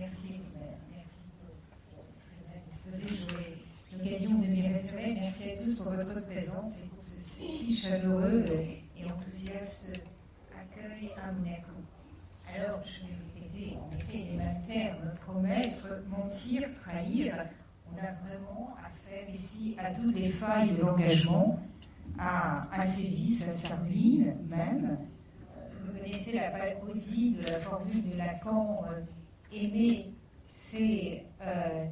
Merci, Merci pour ce J'aurai l'occasion de m'y référer. Merci à tous pour votre présence et pour ce si chaleureux et enthousiaste accueil à Monaco. Alors, je vais répéter en effet les mêmes termes promettre, mentir, trahir. On a vraiment affaire ici à toutes les failles de l'engagement, à, à ses vices, à sa ruine même. Euh, vous connaissez la parodie de la formule de Lacan euh, aimer, c'est euh,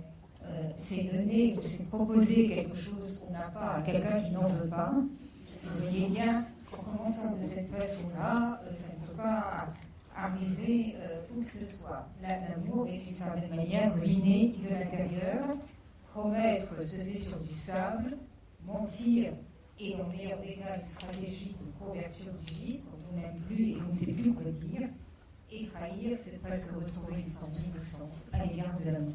donner ou c'est proposer quelque chose qu'on n'a pas à quelqu'un qui n'en veut pas. Vous voyez bien qu'en commençant de cette façon-là, ça ne peut pas arriver euh, où que ce soit. L'amour est d'une certaine manière ruiné de l'intérieur. Promettre se fait sur du sable, mentir dans le meilleur cas une stratégie de couverture du vide, quand on n'aime plus et on ne sait plus quoi dire. Et trahir, c'est presque retrouver une forme d'innocence à l'égard de l'amour.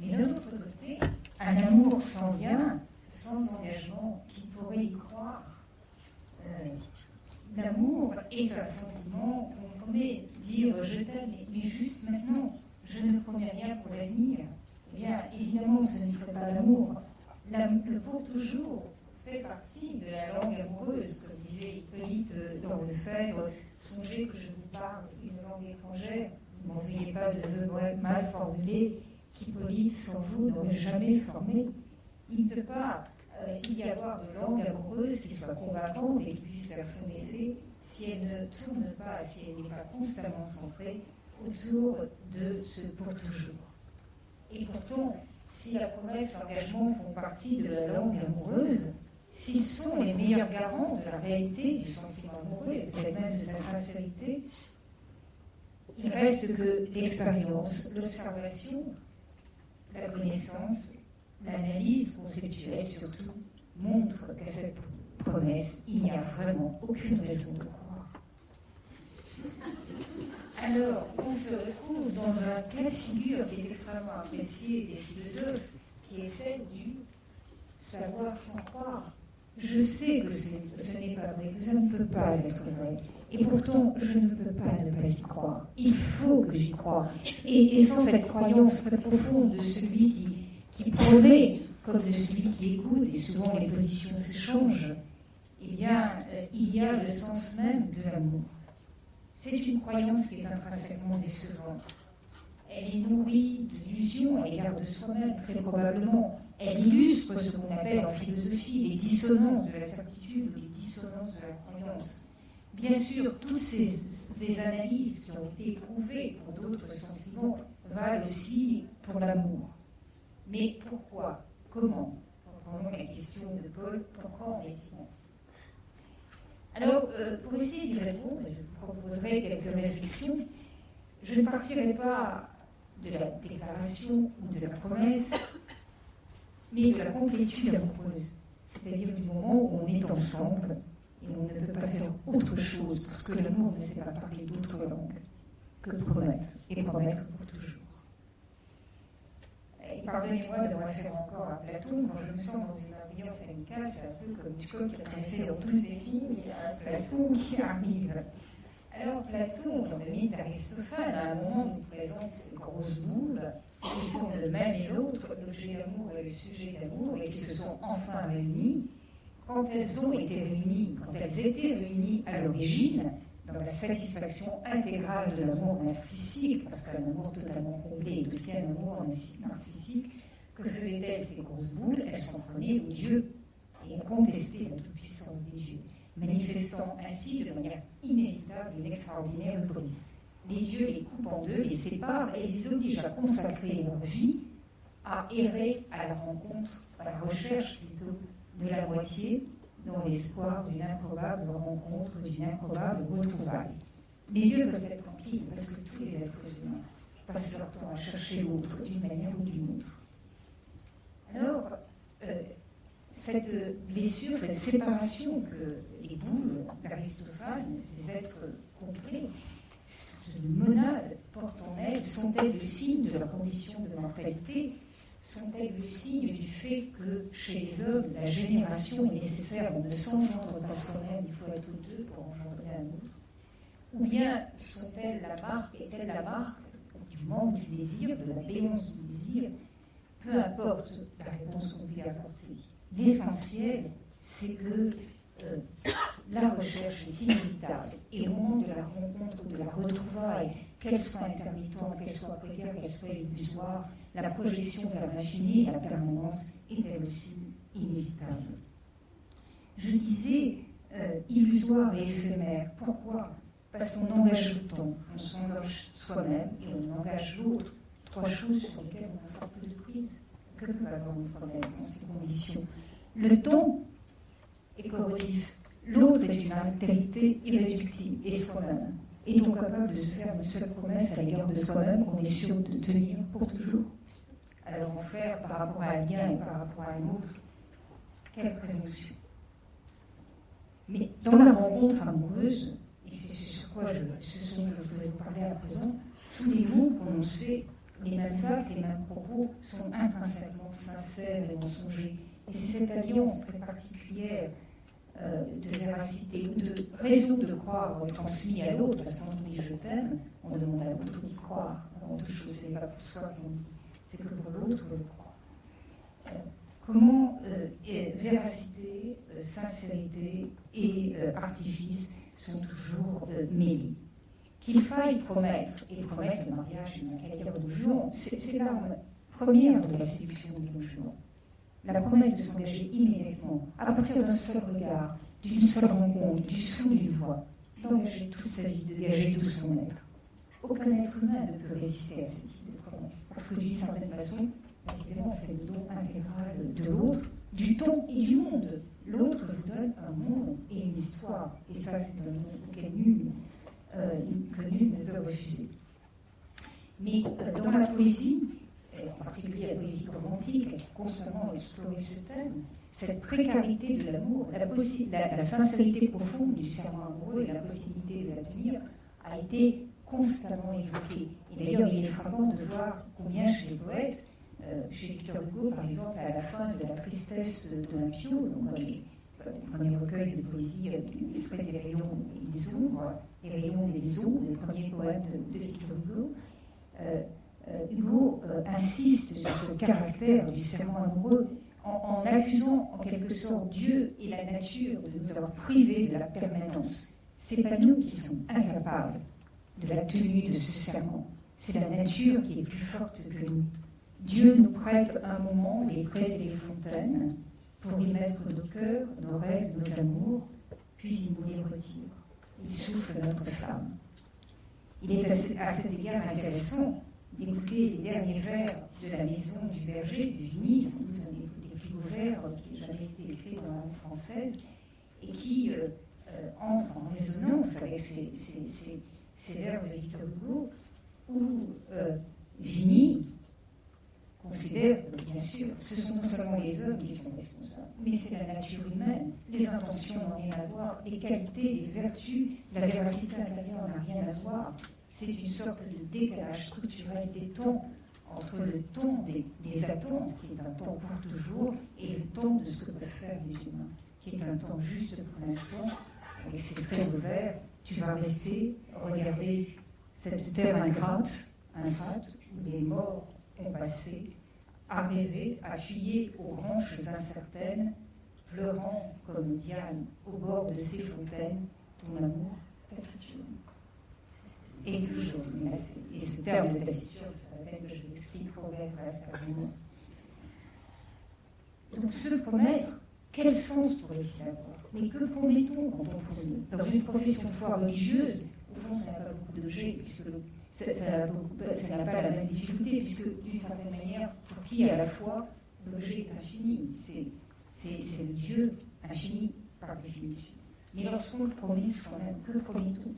Mais d'un autre côté, un amour sans lien, sans engagement, qui pourrait y croire, euh, L'amour est un sentiment qu'on promet dire je t'aime, mais juste maintenant, je ne promets rien pour l'avenir. Eh bien, évidemment, ce ne serait pas l'amour. Le pour toujours fait partie de la langue amoureuse, comme disait Hippolyte dans le Phèdre. Songez que je vous parle une langue étrangère. Ne m'envoyez pas de vœux mal formulés qu'Hippolyte, sans vous, n'aurait jamais formé. Il ne peut pas euh, y avoir de langue amoureuse qui soit convaincante et qui puisse faire son effet si elle ne tourne pas, si elle n'est pas constamment centrée autour de ce pour toujours. Et pourtant, si la promesse l'engagement font partie de la langue amoureuse, s'ils sont les meilleurs garants de la réalité du sentiment amoureux et peut-être même de sa sincérité, il reste que l'expérience, l'observation, la connaissance L'analyse conceptuelle, surtout, montre qu'à cette promesse, il n'y a vraiment aucune raison de croire. Alors, on se retrouve dans un cas de figure qui est extrêmement apprécié des philosophes, qui est celle du savoir sans croire. Je sais que ce n'est pas vrai, que ça ne peut pas être vrai. Et pourtant, je ne peux pas ne pas y croire. Il faut que j'y croie. Et, sans cette croyance très profonde de celui qui qui promet, comme de celui qui écoute, et souvent les positions s'échangent, eh bien, euh, il y a le sens même de l'amour. C'est une croyance qui est intrinsèquement décevante. Elle est nourrie d'illusions à l'égard de soi-même, très probablement. Elle illustre ce qu'on appelle en philosophie les dissonances de la certitude ou les dissonances de la croyance. Bien sûr, toutes ces, analyses qui ont été éprouvées pour d'autres sentiments valent aussi pour l'amour. Mais pourquoi? Comment? Reprenons la question de Paul, pourquoi on est ainsi? Alors, euh, pour essayer d'y répondre, je vous proposerai quelques réflexions. Je ne partirai pas de la déclaration ou de la promesse, mais de la complétude amoureuse, c'est-à-dire du moment où on est ensemble et on ne peut pas faire autre chose, parce que l'amour ne sait pas parler d'autre langue que promettre, et promettre pour toujours. Pardonnez-moi de refaire encore à Platon, quand je me sens dans une ambiance amicale, c'est un peu comme Hitchcock qui apparaissait dans tous ses films, il y a un Platon qui arrive. Alors Platon, dans le mythe d'Aristophane, à un moment nous présente ces grosses boules qui sont le même et l'autre, l'objet d'amour et le sujet d'amour, et qui se sont enfin réunies. Quand elles ont été réunies, quand elles étaient réunies à l'origine, dans la satisfaction intégrale de l'amour narcissique, parce qu'un amour totalement comblé est aussi un amour narcissique, que faisaient-elles ces grosses boules? Elles s'en prenaient aux dieux et contestaient la toute-puissance des dieux, manifestant ainsi de manière inévitable une extraordinaire police. Les dieux les coupent en deux, les séparent et les obligent à consacrer leur vie à errer à la rencontre, à la recherche plutôt de la moitié dans l'espoir d'une improbable rencontre, d'une improbable retrouvaille. Les dieux peuvent être tranquilles parce que tous les êtres humains passent leur temps à chercher l'autre d'une manière ou d'une autre. Alors, euh, cette blessure, cette séparation que les boules d'Aristophane, ces êtres complets, ces monades portent en elles, sont-elles le signe de la condition de mortalité? Sont-elles le signe du fait que chez les hommes, la génération est nécessaire On ne s'engendre pas soi-même, il faut être deux pour engendrer un autre? Ou bien sont-elles la marque, est-elle la marque, du manque du désir, de la béance du désir, peu importe la réponse qu'on lui apporter. L'essentiel, c'est que la recherche est inévitable. Et au moment de la rencontre, de la retrouvaille, qu'elle soit intermittente, qu'elle soit précaire, qu'elle soit illusoire, la projection vers l'infini, la permanence, est elle aussi inévitable. Je disais euh, illusoire et éphémère. Pourquoi? Parce qu'on engage le temps, on s'engage soi-même et on engage l'autre. Trois choses sur lesquelles on a fort peu de prise. Que peut avoir une promesse dans ces conditions Le temps corrosif. L'autre est une altérité irréductible et soi-même. Est-on capable de se faire une seule promesse à l'égard de soi-même qu'on est sûr de tenir pour toujours Alors en faire par rapport à un lien et par rapport à un autre, quelle présomption mais dans la rencontre amoureuse, et c'est sur quoi je, ce dont je voudrais vous parler à présent, tous les mots prononcés, les mêmes actes, les mêmes propos sont intrinsèquement sincères et mensongers. Et c'est cette alliance très particulière euh, de véracité ou de raison de croire transmis à l'autre, parce qu'on dit je t'aime, on demande à l'autre d'y croire. Avant toute chose, ce n'est pas pour soi qu'on dit, c'est que pour l'autre, on le croit. Euh, comment euh, véracité, sincérité et artifice sont toujours mêlés. Qu'il faille promettre, et promettre le mariage d'une carrière de Juan, c'est l'arme première de la séduction du Juan. La promesse de s'engager immédiatement, à partir d'un seul regard, d'une seule rencontre, du son d'une voix, d'engager toute sa vie, de gager tout son être. Aucun être humain ne peut résister à ce type de promesse, parce que d'une certaine façon, précisément, c'est le don intégral de l'autre, du temps et du monde. L'autre vous donne un monde et une histoire. Et ça, c'est un monde auquel nul, euh, ne peut refuser. Mais euh, dans la poésie, en particulier la poésie romantique, a constamment exploré ce thème, cette précarité de l'amour, la, la, sincérité profonde du serment amoureux et la possibilité de la tenir a été constamment évoquée. Et d'ailleurs, il est frappant de voir combien chez les poètes, euh, chez Victor Hugo, par exemple, à la fin de La tristesse d'Olympio, donc les, les recueils de poésie extraits des rayons et des ombres, les rayons et les ombres, les premiers poèmes de, Victor Hugo, euh, euh, Hugo insiste sur ce caractère du serment amoureux en, accusant en quelque sorte Dieu et la nature de nous avoir privés de la permanence. C'est pas nous qui sommes incapables de la tenue de ce serment. C'est la nature qui est plus forte que nous. Dieu nous prête un moment les prés et les fontaines pour y mettre nos cœurs, nos rêves, nos amours, puis il nous les retire. Il souffle notre flamme. Il est à, cet égard intéressant d'écouter les derniers vers de la maison du berger, du doute un des, plus beaux vers qui ait jamais été écrit dans la langue française, et qui euh, euh, entre en résonance avec ces, vers de Victor Hugo, où euh, Vigny considère que, bien sûr, ce sont seulement les hommes qui sont responsables, mais c'est la nature humaine, les intentions n'ont rien à voir, les qualités, les vertus, la véracité intérieure n'a rien à voir. C'est une sorte de décalage structurel des temps entre le temps des, attentes, qui est un temps pour toujours, et le temps de ce que peuvent faire les humains, qui est un temps juste pour l'instant, avec ses traits ouverts. Tu vas rester, regarder cette terre ingrate, où les morts ont passé, à rêver, aux branches incertaines, pleurant comme Diane au bord de ces fontaines, ton amour taciturne. Et toujours menacé. Et ce terme de taciturne, peine que je l'explique pour faire Donc se promettre, quel sens pourrait-il avoir Mais que promettons quand on promet? Dans une profession foi religieuse, au fond, ça n'a pas beaucoup de puisque ça n'a pas la même difficulté, puisque d'une certaine manière, pour qui à la fois l'objet est infini, c'est le Dieu infini par définition. Mais lorsqu'on le promet soi-même, que promet-on?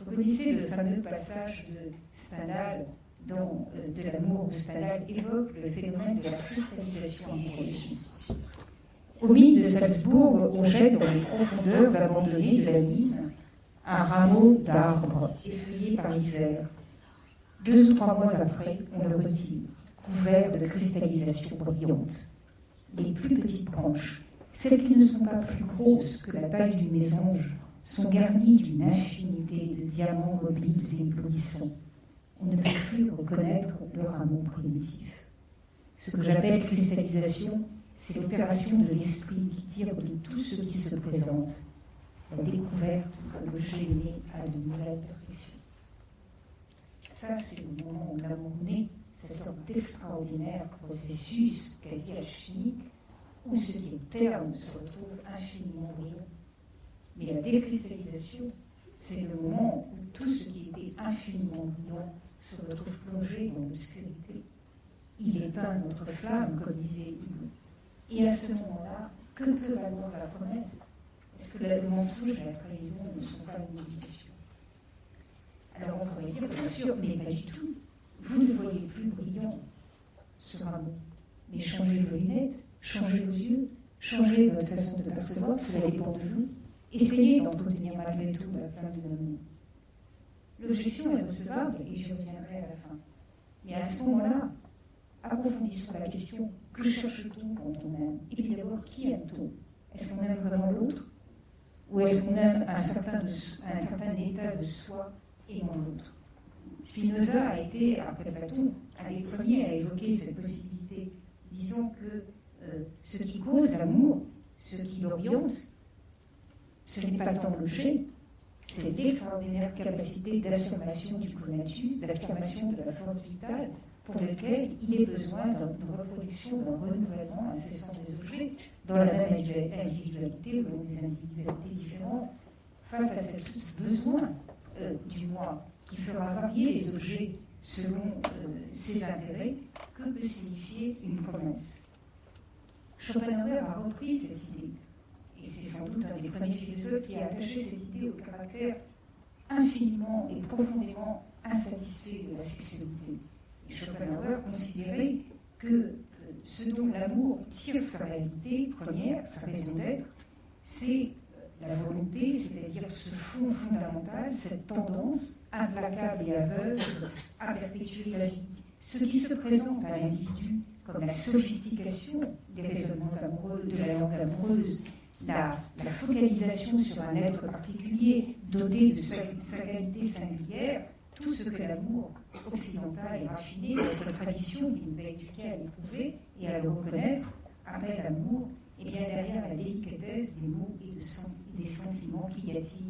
Vous connaissez le fameux passage de Stendhal dans euh, De l'amour où Stendhal évoque le phénomène de la cristallisation amoureuse. Au milieu de Salzbourg, on jette dans les profondeurs abandonnées de la mine un rameau d'arbre effeuillé par l'hiver deux ou trois mois après, on le retire, couvert de cristallisation brillante. Les plus petites branches, celles qui ne sont pas plus grosses que la taille d'une mésange, sont garnies d'une infinité de diamants mobiles et éblouissants. on ne peut plus reconnaître leur amour primitif. Ce que j'appelle cristallisation, c'est l'opération de l'esprit qui tire de tout ce qui se présente la découverte que le génie a de nouvelles perfections. Ça, c'est le moment où l'amour naît, cette sorte d'extraordinaire processus quasi alchimique, où ce qui est terme se retrouve infiniment brillant. Mais la décristallisation, c'est le moment où tout ce qui était infiniment brillant se retrouve plongé dans l'obscurité. Il éteint notre flamme, comme disait Hugo. Et à ce moment-là, que peut valoir la promesse? Est-ce que le mensonge et la trahison ne sont pas une illusion? Alors on pourrait dire, bien sûr, mais pas du tout. Vous ne voyez plus brillant ce rameau. Mais changez vos lunettes, changez vos yeux, changez votre façon de percevoir, cela dépend de vous. Essayez d'entretenir malgré tout la flamme de l'amour. L'objection est recevable et j'y reviendrai à la fin. Mais à ce moment-là, approfondissons la question. Que cherche-t-on quand on aime? Et puis d'abord, qui aime-t-on? Est-ce qu'on aime vraiment l'autre? Ou est-ce qu'on aime un certain, état de soi aimant l'autre? Spinoza a été, après Platon, un des premiers à évoquer cette possibilité, disant que euh, ce qui cause l'amour, ce qui l'oriente, ce n'est pas tant l'objet, c'est l'extraordinaire capacité d'affirmation du conatus, d'affirmation de la force vitale, pour lequel il est besoin d'une reproduction, d'un renouvellement incessant des objets, dans la même individualité ou dans des individualités différentes, face à ce besoin euh, du moi qui fera varier les objets selon euh, ses intérêts, que peut signifier une promesse? Schopenhauer a repris cette idée, et c'est sans doute un des premiers philosophes qui a attaché cette idée au caractère infiniment et profondément insatisfait de la sexualité. Et Schopenhauer considérait que euh, ce dont l'amour tire sa réalité première, sa raison d'être, c'est la volonté, c'est-à-dire ce fond fondamental, cette tendance implacable et aveugle à perpétuer la vie. Ce qui se présente à l'individu comme la sophistication des raisonnements amoureux, de la langue amoureuse, la, focalisation sur un être particulier doté de sa, qualité singulière, tout ce que l'amour occidental et raffiné, notre tradition qui nous a éduqués à l'éprouver et à le reconnaître, appelle l'amour, et bien derrière la délicatesse des mots et de des sentiments qu'il y a-t-il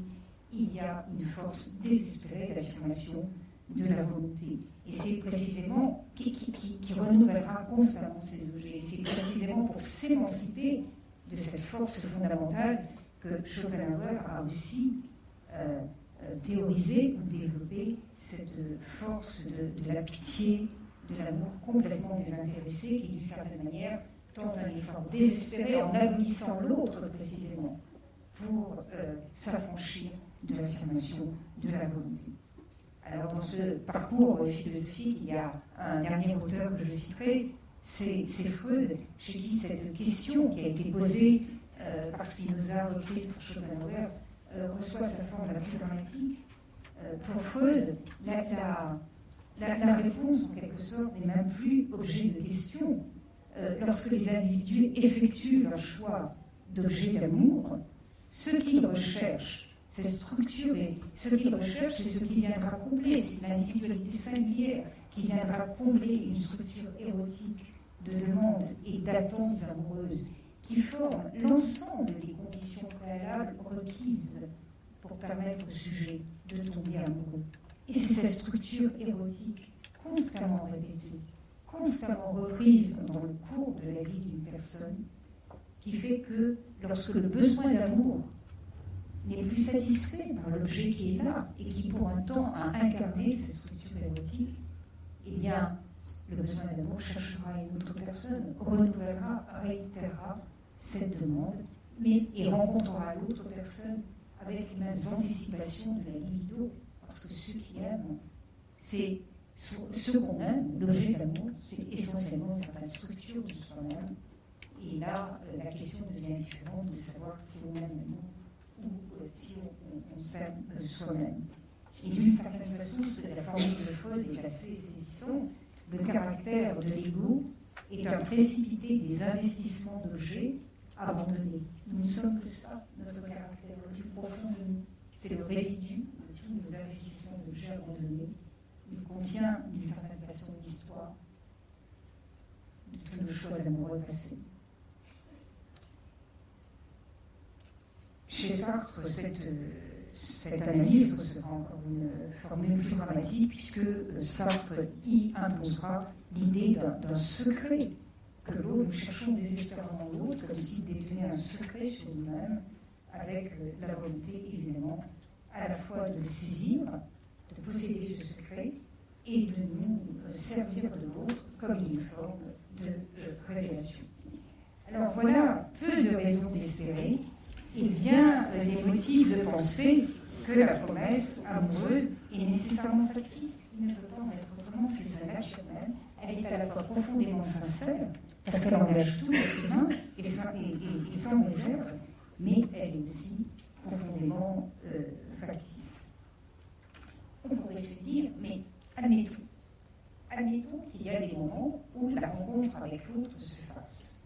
Il y a une force désespérée d'affirmation de la volonté. Et c'est précisément qui, qui, renouvellera constamment ces objets. C'est précisément pour s'émanciper de cette force fondamentale que Schopenhauer a aussi euh, euh, théorisé ou développé cette force de, la pitié, de l'amour complètement désintéressé qui, d'une certaine manière, tente un effort désespéré en abolissant l'autre précisément pour euh, s'affranchir de l'affirmation de la volonté. Alors dans ce parcours philosophique, il y a un dernier auteur que je citerai, c'est Freud, chez qui cette question qui a été posée euh, par Spinoza, reprise par Schopenhauer, euh, reçoit sa forme la plus dramatique. Euh, pour Freud, la, réponse, en quelque sorte, n'est même plus objet de question. lorsque les individus effectuent leur choix d'objet d'amour, ce qu'ils recherchent, c'est. Ce qu'ils recherchent, c'est ce qui viendra combler, c'est l'individualité singulière qui viendra combler une structure érotique de demandes et d'attentes amoureuses qui forment l'ensemble des conditions préalables requises pour permettre au sujet de tomber amoureux. Et c'est cette structure érotique constamment répétée, constamment reprise dans le cours de la vie d'une personne qui fait que lorsque le besoin d'amour n'est plus satisfait par l'objet qui est là et qui pour un temps a incarné cette structure érotique, eh bien, le besoin d'amour cherchera une autre personne, renouvellera, réitérera cette demande, mais et rencontrera l'autre personne avec les mêmes anticipations de la libido, parce que ceux qui aiment, c'est ce qu'on aime, l'objet d'amour, c'est essentiellement certaines structures de soi-même, et là, euh, la question devient différente de savoir si on aime l'amour ou euh, si on, s'aime euh, soi-même. Et d'une certaine façon, la formule de Freud est assez saisissante. Le caractère de l'ego est un précipité des investissements d'objets abandonnés. Nous ne sommes que ça, notre caractère le plus profond de nous. C'est le résidu de tous nos investissements d'objets abandonnés. Nous contient d'une certaine façon l'histoire de tous nos choix amoureux passés. Chez Sartre, cette, cette analyse recevra encore une formule plus dramatique, puisque Sartre y imposera l'idée d'un secret que l'autre, nous cherchons désespérément l'autre, comme s'il détenait un secret sur nous-mêmes, avec la volonté, évidemment, à la fois de le saisir, de posséder ce secret, et de nous servir de l'autre comme une forme de révélation. Alors voilà peu de raisons d'espérer et bien des motifs de penser que la promesse amoureuse est nécessairement factice. Il ne peut pas en être autrement, c'est sa nature. Elle est à la fois profondément sincère, parce qu'elle engage tout les et, et, sans réserve, mais elle est aussi profondément euh, factice. On pourrait se dire, mais admettons, admettons qu'il y a des moments où la rencontre avec l'autre se fasse.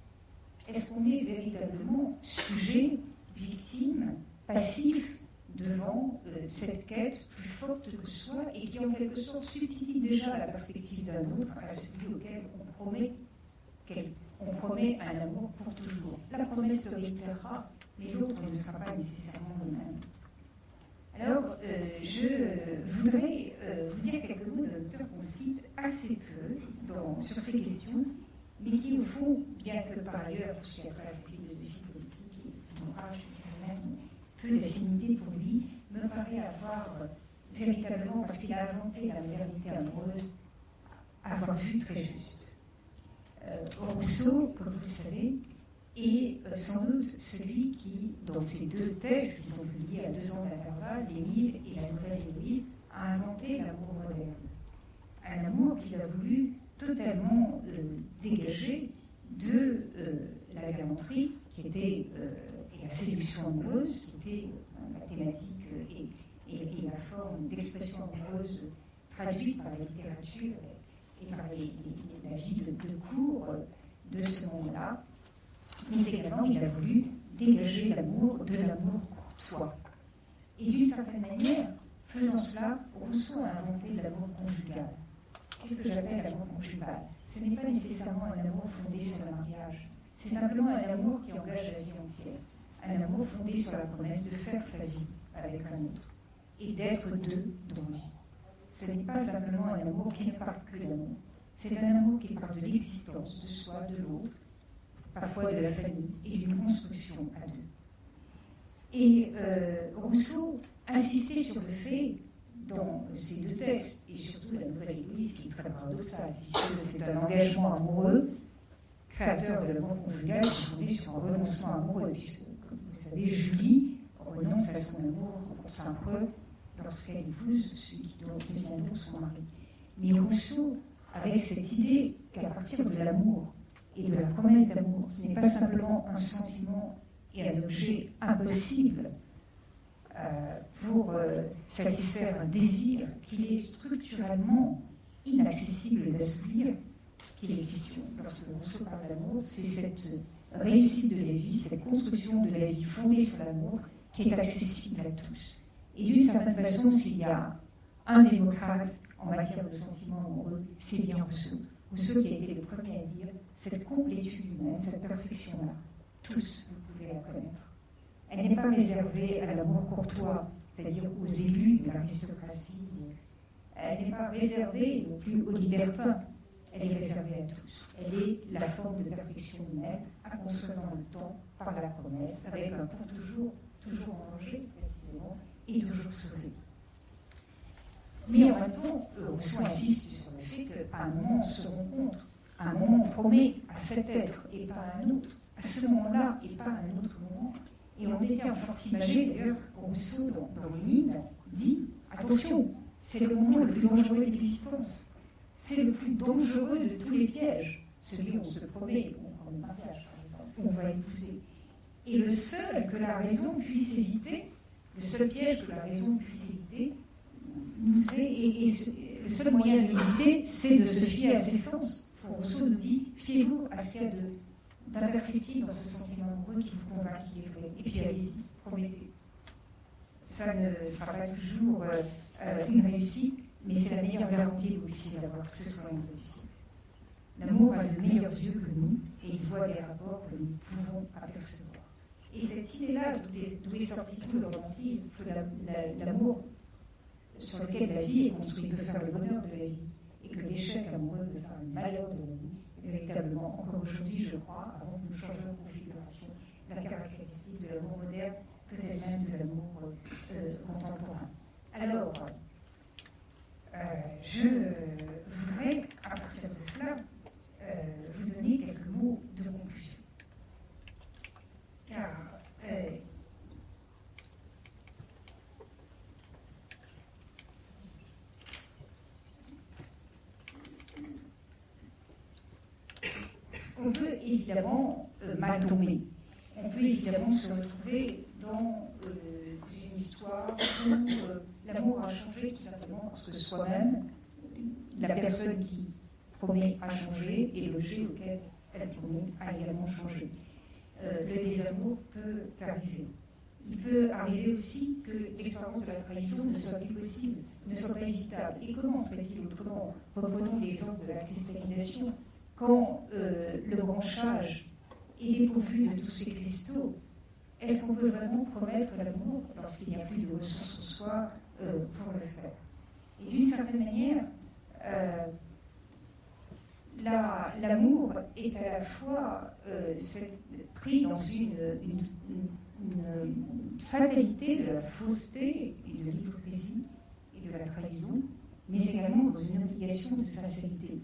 Est-ce qu'on est véritablement sujet, victime, passif devant euh, cette quête plus forte que soi et qui en quelque sorte substitue déjà la perspective d'un autre à celui auquel on promet, on promet un amour pour toujours. La promesse se réitérera, mais l'autre ne sera pas nécessairement le même. Alors, euh, je voudrais euh, vous dire quelques mots d'un auteur qu'on cite assez peu sur ces questions, mais qui, au fond, bien que par ailleurs, y a pas la philosophie politique et morale, je peu d'affinité pour lui, me paraît avoir véritablement, parce qu'il a inventé la modernité amoureuse, avoir vu très juste. Euh, Rousseau, comme vous le savez, et euh, sans doute celui qui, dans ces deux textes qui sont publiés à deux ans d'intervalle, l'Émile et la Nouvelle Héloïse, a inventé l'amour moderne. Un amour qu'il a voulu totalement euh, dégager de euh, la galanterie, qui était, la séduction amoureuse, qui était la thématique et, la forme d'expression amoureuse traduite par la littérature et par la vie de, cours de ce monde-là mais également il a voulu dégager l'amour de l'amour courtois. Et d'une certaine manière, faisant cela, Rousseau a inventé l'amour conjugal. Qu'est-ce que j'appelle l'amour conjugal? Ce n'est pas nécessairement un amour fondé sur le mariage, c'est simplement un amour qui engage la vie entière, un amour fondé sur la promesse de faire sa vie avec un autre et d'être deux dans vie. Ce n'est pas simplement un amour qui ne parle que d'amour, c'est un amour qui parle de l'existence de soi, de l'autre, parfois de la famille et d'une construction à deux. Et euh, Rousseau insistait sur le fait, dans ces deux textes, et surtout la Nouvelle Église, qui est très paradoxale, puisque c'est un engagement amoureux, créateur de l'amour conjugal, fondé sur un renoncement amoureux, puisque, savez, Julie renonce à son amour pour Saint-Preux lorsqu'elle épouse celui qui doit devenir son mari. Mais Rousseau, avec cette idée qu'à partir de l'amour, et de la promesse d'amour. Ce n'est pas simplement un sentiment et un objet impossible euh, pour euh, satisfaire un désir qu'il est structurellement inaccessible d'assouvir qu'il est question. Lorsque Rousseau parle d'amour, c'est cette réussite de la vie, cette construction de la vie fondée sur l'amour qui est accessible à tous. Et d'une certaine façon, s'il y a un démocrate en matière de sentiments amoureux, c'est bien Rousseau. Rousseau qui a été le premier à dire cette complétude humaine, cette perfection-là, tous, vous pouvez la connaître. Elle n'est pas réservée à l'amour courtois, c'est-à-dire aux élus de l'aristocratie. Elle n'est pas réservée non plus aux libertins. Elle est réservée à tous. Elle est la forme de perfection humaine, à dans le temps, par la promesse, avec un pour toujours, toujours en danger, précisément, et toujours sauvé. Mais en même temps, Rousseau insiste sur le fait qu'à un moment, on se rencontre à un moment, on promet à cet être et pas à un autre, à ce moment-là et pas à un autre moment. Et on était en fort imagé, d'ailleurs, Rousseau, dans, dans le dit Attention, c'est le moment le plus dangereux de l'existence. C'est le plus dangereux de tous les pièges. Celui où on se promet, on prend le mariage, par exemple, on va épouser. Et le seul que la raison puisse éviter, le seul piège que la raison puisse éviter, nous est, et, et le seul moyen de l'éviter, c'est de se fier à ses sens. Rousseau nous dit fiez-vous à ce qu'il y a d'imperceptible dans ce sentiment amoureux qui vous convainc qu'il est vrai. Et puis allez-y, promettez. Ça ne sera pas toujours euh, euh, une réussite, mais c'est la meilleure garantie que vous puissiez avoir que ce soit une réussite. L'amour a de meilleurs yeux que nous et il voit les rapports que nous pouvons apercevoir. Et cette idée-là, d'où est, sorti tout le romantisme, l'amour sur lequel la vie est construite peut faire le bonheur de la vie, et que l'échec amoureux peut faire le malheur de la vie, véritablement, encore aujourd'hui, je crois, avant que nous changions de configuration, la caractéristique de l'amour moderne, peut-être même de l'amour euh, contemporain. Alors, je voudrais, à partir de cela, euh, vous donner quelques mots de conclusion. Car euh, on peut évidemment euh, mal tomber. On peut évidemment se retrouver dans une histoire où a changé tout simplement parce que soi-même, la personne qui promet à changer et l'objet auquel elle promet a également changé. Euh, le désamour peut arriver. Il peut arriver aussi que l'expérience de la trahison ne soit plus possible, ne soit pas évitable. Et comment serait-il autrement Reprenons l'exemple de la cristallisation. Quand euh, le branchage est dépourvu de tous ces cristaux, est-ce qu'on peut vraiment promettre l'amour lorsqu'il n'y a plus de ressources en soi euh, pour le faire Et d'une certaine manière, l'amour est à la fois euh, pris dans une, fatalité de la fausseté et de l'hypocrisie et de la trahison, mais également dans une obligation de sincérité.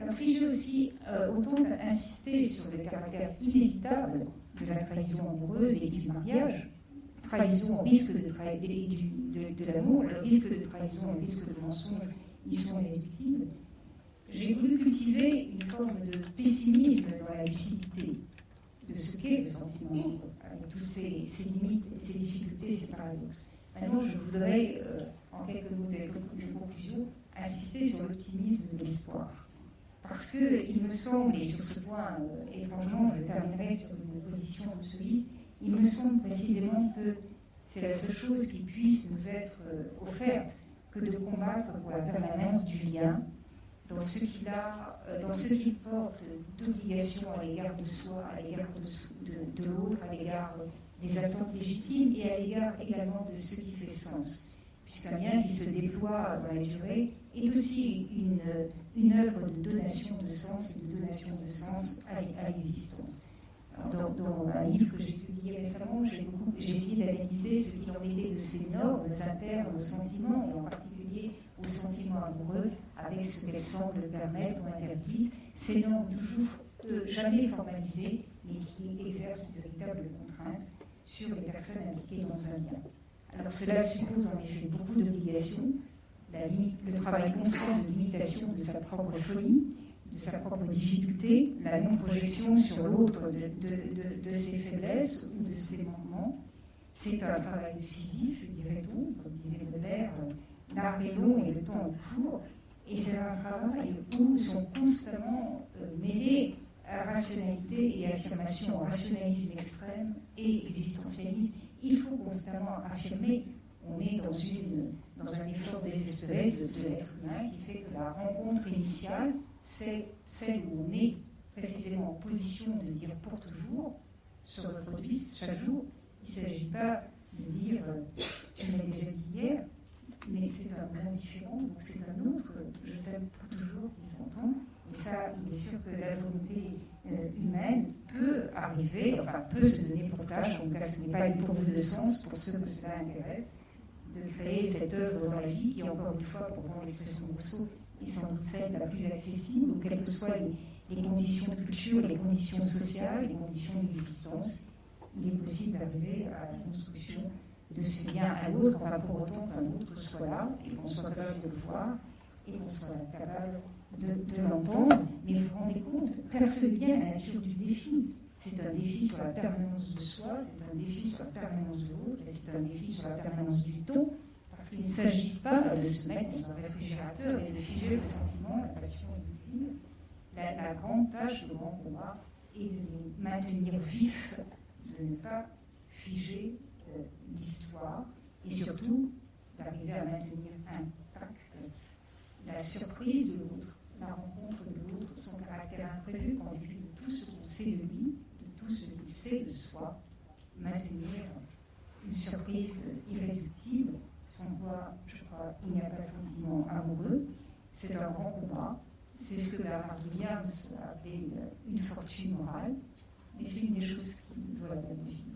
Alors si veux aussi euh, autant insister sur le caractère inévitable de la trahison amoureuse et du mariage, trahison, risque de, de, de l'amour, le risque de trahison, le risque de mensonge, ils sont inéluctibles, j'ai voulu cultiver une forme de pessimisme dans la lucidité de ce qu'est le sentiment, avec toutes ses, limites, ses difficultés, ses paradoxes. Maintenant, je voudrais, euh, en quelques mots de, conclusion, insister sur l'optimisme de l'espoir. Parce qu'il me semble, et sur ce point, euh, étrangement, je terminerai sur une position absolue, il me semble précisément que c'est la seule chose qui puisse nous être euh, offerte que de combattre pour la permanence du lien dans ce qu'il euh, porte d'obligation à l'égard de soi, à l'égard de, l'autre, à l'égard des attentes légitimes et à l'égard également de ce qui fait sens. Puisqu'un lien qui se déploie dans la durée est aussi une, œuvre de donation de sens et de donation de sens à, l'existence. Dans, un livre que j'ai publié récemment, j'ai essayé d'analyser ce qu'il en était de ces normes internes, aux sentiments, et en particulier aux sentiments amoureux, avec ce qu'elles semblent permettre ou interdire, ces normes toujours euh, jamais formalisées, mais qui exercent une véritable contrainte sur les personnes impliquées dans un lien. Alors cela suppose en effet beaucoup d'obligations, le travail constant de limitation de sa propre folie, de sa propre difficulté, la non-projection sur l'autre de, ses faiblesses ou de ses manquements. C'est un travail décisif, dirait-on, comme disait Baudelaire, l'art est long et le temps est court, et c'est un travail où sont constamment euh, mêlés rationalité et affirmation, rationalisme extrême et existentialisme. Il faut constamment affirmer, on est dans, une, dans un effort désespéré de l'être humain qui fait que la rencontre initiale, c'est celle où on est. Précisément en position de dire pour toujours, se reproduise chaque jour. Il ne s'agit pas de dire euh, tu m'as déjà dit hier, mais c'est un grand différent, donc c'est un autre. Je t'aime pour toujours qui s'entend. Et ça, il est sûr que la volonté euh, humaine peut arriver, enfin peut se donner pour tâche, en tout cas ce n'est pas une pourvue de sens pour ceux que cela intéresse, de créer cette œuvre dans la vie qui, encore une fois, pour prendre l'expression de Rousseau, est sans doute celle la plus accessible, ou quelles que soient les, conditions de culture, les conditions sociales, les conditions d'existence, il est possible d'arriver à la construction de ce lien à l'autre, enfin pour autant qu'un autre soit là et qu'on soit capable de le voir et qu'on soit capable de, l'entendre. Mais vous vous rendez compte, percevez bien la nature du défi. C'est un défi sur la permanence de soi, c'est un défi sur la permanence de l'autre, c'est un défi sur la permanence du temps, parce qu'il ne s'agit pas de se mettre dans un réfrigérateur et de figer le sentiment, la passion invisible. La, la grande tâche, le grand combat, est de maintenir vifs, de ne pas figer l'histoire et surtout d'arriver à maintenir intact la surprise de l'autre, la rencontre de l'autre, son caractère imprévu qu'en dépit de tout ce qu'on sait de lui, de tout ce qu'il sait de soi, maintenir une surprise irréductible, sans quoi, je crois, il n'y a pas de sentiment amoureux. C'est un grand combat. C'est ce que Bernard Williams a appelé une, une fortune morale. Et c'est une des choses qui doit la vivre.